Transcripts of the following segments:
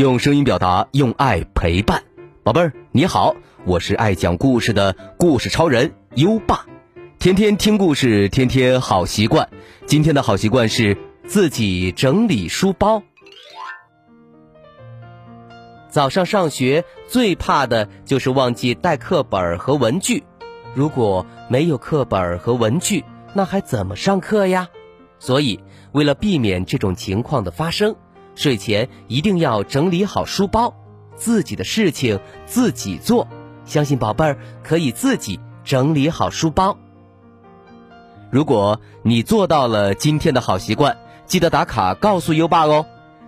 用声音表达，用爱陪伴。宝贝儿，你好，我是爱讲故事的故事超人优爸。天天听故事，天天好习惯。今天的好习惯是自己整理书包。早上上学最怕的就是忘记带课本和文具。如果没有课本和文具，那还怎么上课呀？所以，为了避免这种情况的发生，睡前一定要整理好书包，自己的事情自己做。相信宝贝儿可以自己整理好书包。如果你做到了今天的好习惯，记得打卡告诉优爸哦。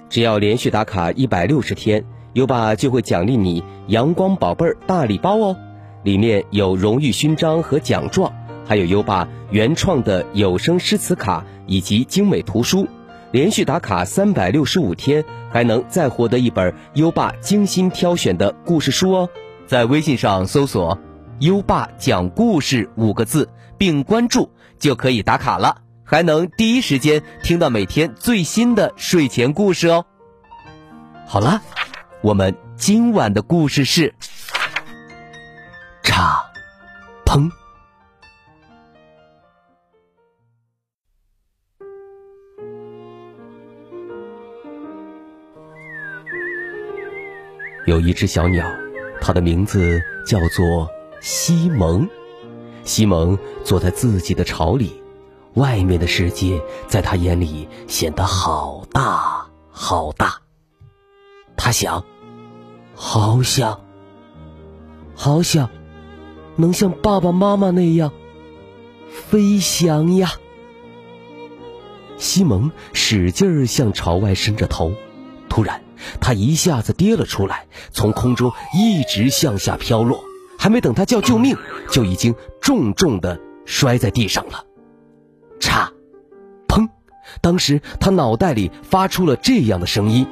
只要连续打卡一百六十天，优爸就会奖励你“阳光宝贝儿”大礼包哦，里面有荣誉勋章和奖状。还有优爸原创的有声诗词卡以及精美图书，连续打卡三百六十五天，还能再获得一本优爸精心挑选的故事书哦。在微信上搜索“优爸讲故事”五个字，并关注就可以打卡了，还能第一时间听到每天最新的睡前故事哦。好了，我们今晚的故事是：叉，砰。有一只小鸟，它的名字叫做西蒙。西蒙坐在自己的巢里，外面的世界在他眼里显得好大好大。他想，好想，好想，能像爸爸妈妈那样飞翔呀！西蒙使劲儿向巢外伸着头，突然。他一下子跌了出来，从空中一直向下飘落，还没等他叫救命，就已经重重的摔在地上了。嚓，砰！当时他脑袋里发出了这样的声音。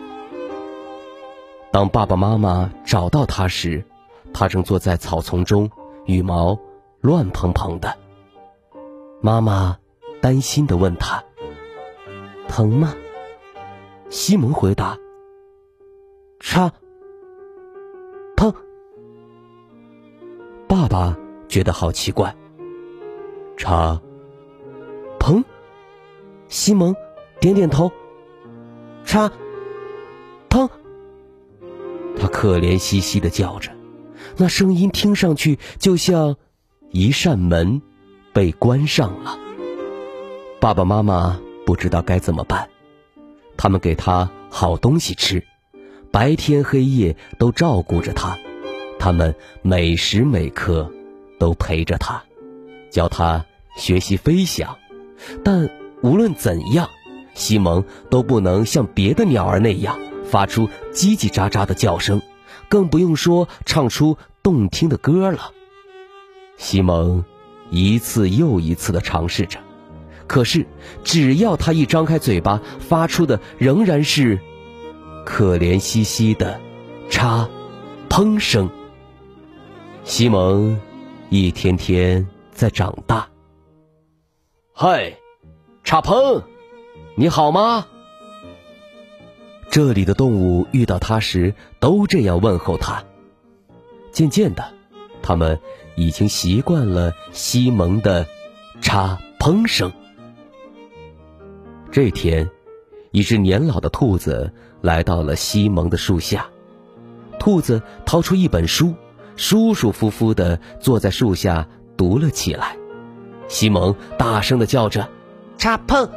当爸爸妈妈找到他时，他正坐在草丛中，羽毛乱蓬蓬的。妈妈担心的问他：“疼吗？”西蒙回答。叉，砰！爸爸觉得好奇怪。叉，砰！西蒙点点头。叉，砰！他可怜兮兮的叫着，那声音听上去就像一扇门被关上了。爸爸妈妈不知道该怎么办，他们给他好东西吃。白天黑夜都照顾着他，他们每时每刻都陪着他，教他学习飞翔。但无论怎样，西蒙都不能像别的鸟儿那样发出叽叽喳喳的叫声，更不用说唱出动听的歌了。西蒙一次又一次的尝试着，可是只要他一张开嘴巴，发出的仍然是。可怜兮兮的，叉，砰声。西蒙一天天在长大。嗨，叉砰，你好吗？这里的动物遇到他时都这样问候他。渐渐的，他们已经习惯了西蒙的叉砰声。这天，一只年老的兔子。来到了西蒙的树下，兔子掏出一本书，舒舒服服的坐在树下读了起来。西蒙大声的叫着：“插碰，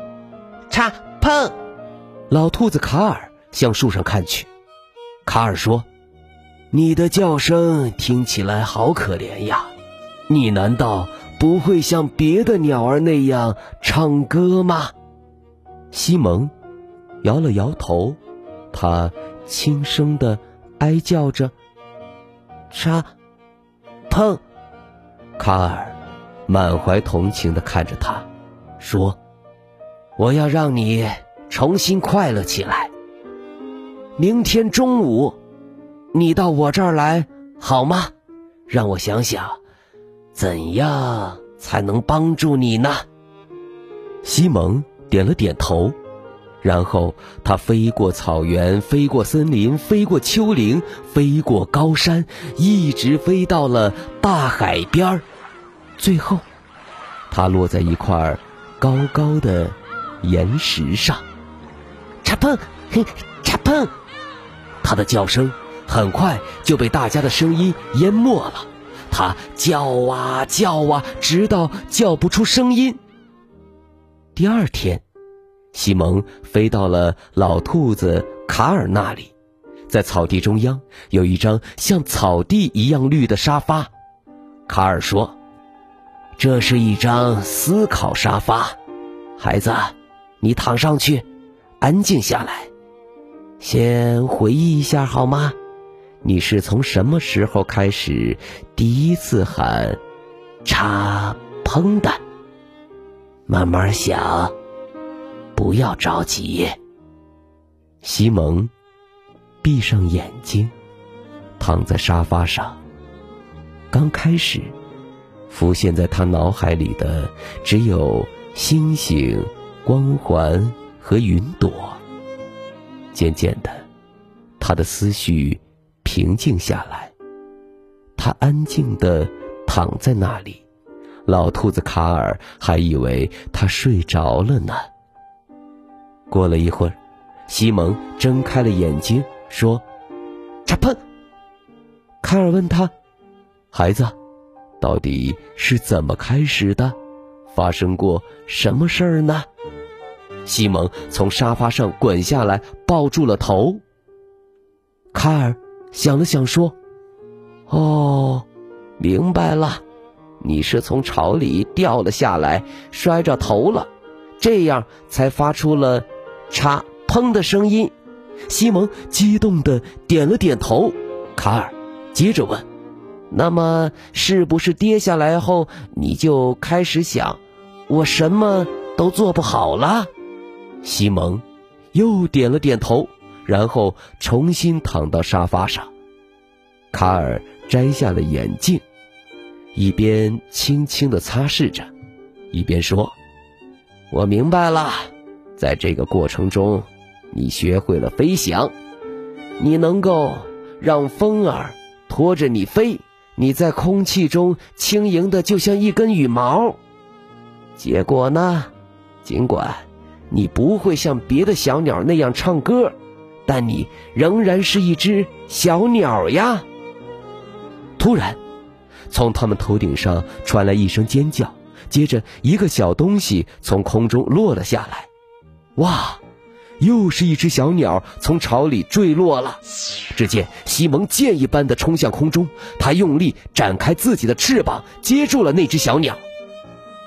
插碰！”老兔子卡尔向树上看去，卡尔说：“你的叫声听起来好可怜呀，你难道不会像别的鸟儿那样唱歌吗？”西蒙摇了摇头。他轻声的哀叫着：“插，碰。”卡尔满怀同情的看着他，说：“我要让你重新快乐起来。明天中午，你到我这儿来好吗？让我想想，怎样才能帮助你呢？”西蒙点了点头。然后它飞过草原，飞过森林，飞过丘陵，飞过高山，一直飞到了大海边儿。最后，它落在一块高高的岩石上。嚓砰，嘿，嚓砰！它的叫声很快就被大家的声音淹没了。它叫啊叫啊，直到叫不出声音。第二天。西蒙飞到了老兔子卡尔那里，在草地中央有一张像草地一样绿的沙发。卡尔说：“这是一张思考沙发，孩子，你躺上去，安静下来，先回忆一下好吗？你是从什么时候开始第一次喊‘插砰’的？慢慢想。”不要着急，西蒙，闭上眼睛，躺在沙发上。刚开始，浮现在他脑海里的只有星星、光环和云朵。渐渐的，他的思绪平静下来，他安静的躺在那里。老兔子卡尔还以为他睡着了呢。过了一会儿，西蒙睁开了眼睛，说：“查砰！”卡尔问他：“孩子，到底是怎么开始的？发生过什么事儿呢？”西蒙从沙发上滚下来，抱住了头。卡尔想了想，说：“哦，明白了，你是从巢里掉了下来，摔着头了，这样才发出了。”嚓！砰的声音，西蒙激动的点了点头。卡尔接着问：“那么，是不是跌下来后你就开始想，我什么都做不好了？”西蒙又点了点头，然后重新躺到沙发上。卡尔摘下了眼镜，一边轻轻的擦拭着，一边说：“我明白了。”在这个过程中，你学会了飞翔，你能够让风儿拖着你飞，你在空气中轻盈的就像一根羽毛。结果呢，尽管你不会像别的小鸟那样唱歌，但你仍然是一只小鸟呀。突然，从他们头顶上传来一声尖叫，接着一个小东西从空中落了下来。哇！又是一只小鸟从巢里坠落了。只见西蒙箭一般的冲向空中，他用力展开自己的翅膀，接住了那只小鸟。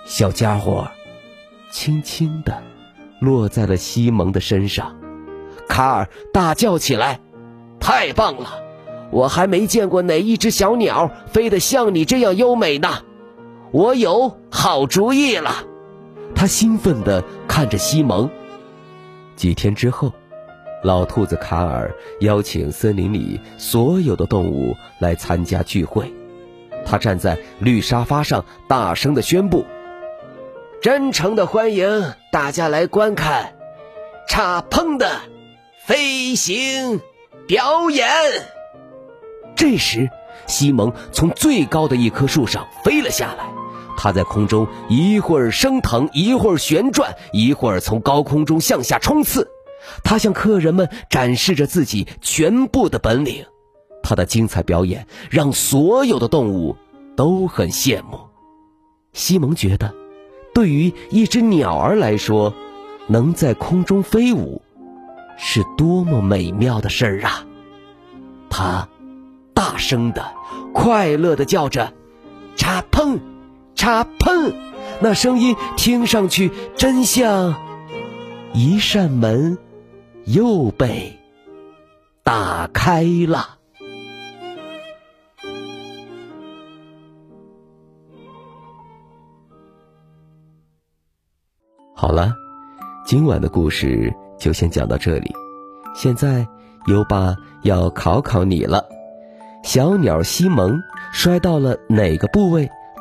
小家伙轻轻地落在了西蒙的身上。卡尔大叫起来：“太棒了！我还没见过哪一只小鸟飞得像你这样优美呢！我有好主意了！”他兴奋地看着西蒙。几天之后，老兔子卡尔邀请森林里所有的动物来参加聚会。他站在绿沙发上，大声的宣布：“真诚的欢迎大家来观看插砰的飞行表演。”这时，西蒙从最高的一棵树上飞了下来。它在空中一会儿升腾，一会儿旋转，一会儿从高空中向下冲刺。它向客人们展示着自己全部的本领。它的精彩表演让所有的动物都很羡慕。西蒙觉得，对于一只鸟儿来说，能在空中飞舞，是多么美妙的事儿啊！他大声的、快乐的叫着：“插砰！”嚓砰！那声音听上去真像一扇门又被打开了。好了，今晚的故事就先讲到这里。现在优爸要考考你了：小鸟西蒙摔到了哪个部位？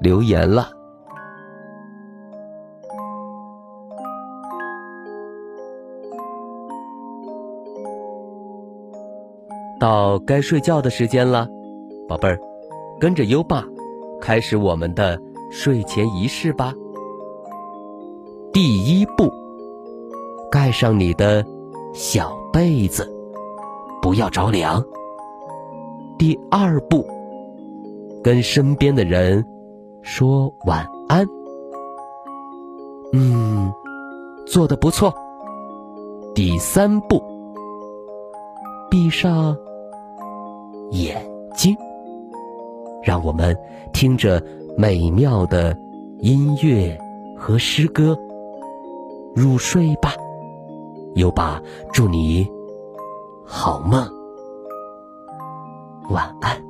留言了。到该睡觉的时间了，宝贝儿，跟着优爸开始我们的睡前仪式吧。第一步，盖上你的小被子，不要着凉。第二步，跟身边的人说晚安。嗯，做的不错。第三步，闭上。眼睛，让我们听着美妙的音乐和诗歌入睡吧。优爸，祝你好梦，晚安。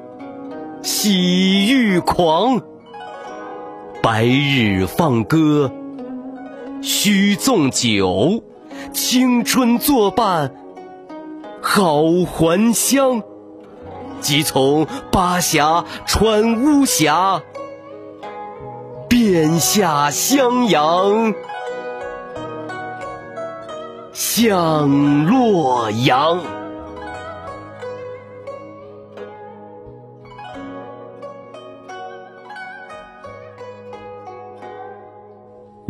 喜欲狂，白日放歌须纵酒，青春作伴好还乡。即从巴峡穿巫峡，便下襄阳向洛阳。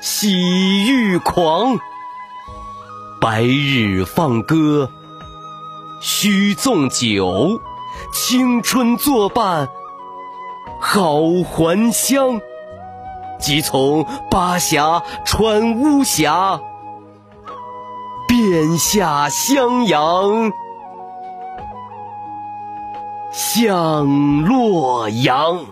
喜欲狂，白日放歌须纵酒，青春作伴好还乡。即从巴峡穿巫峡，便下襄阳向洛阳。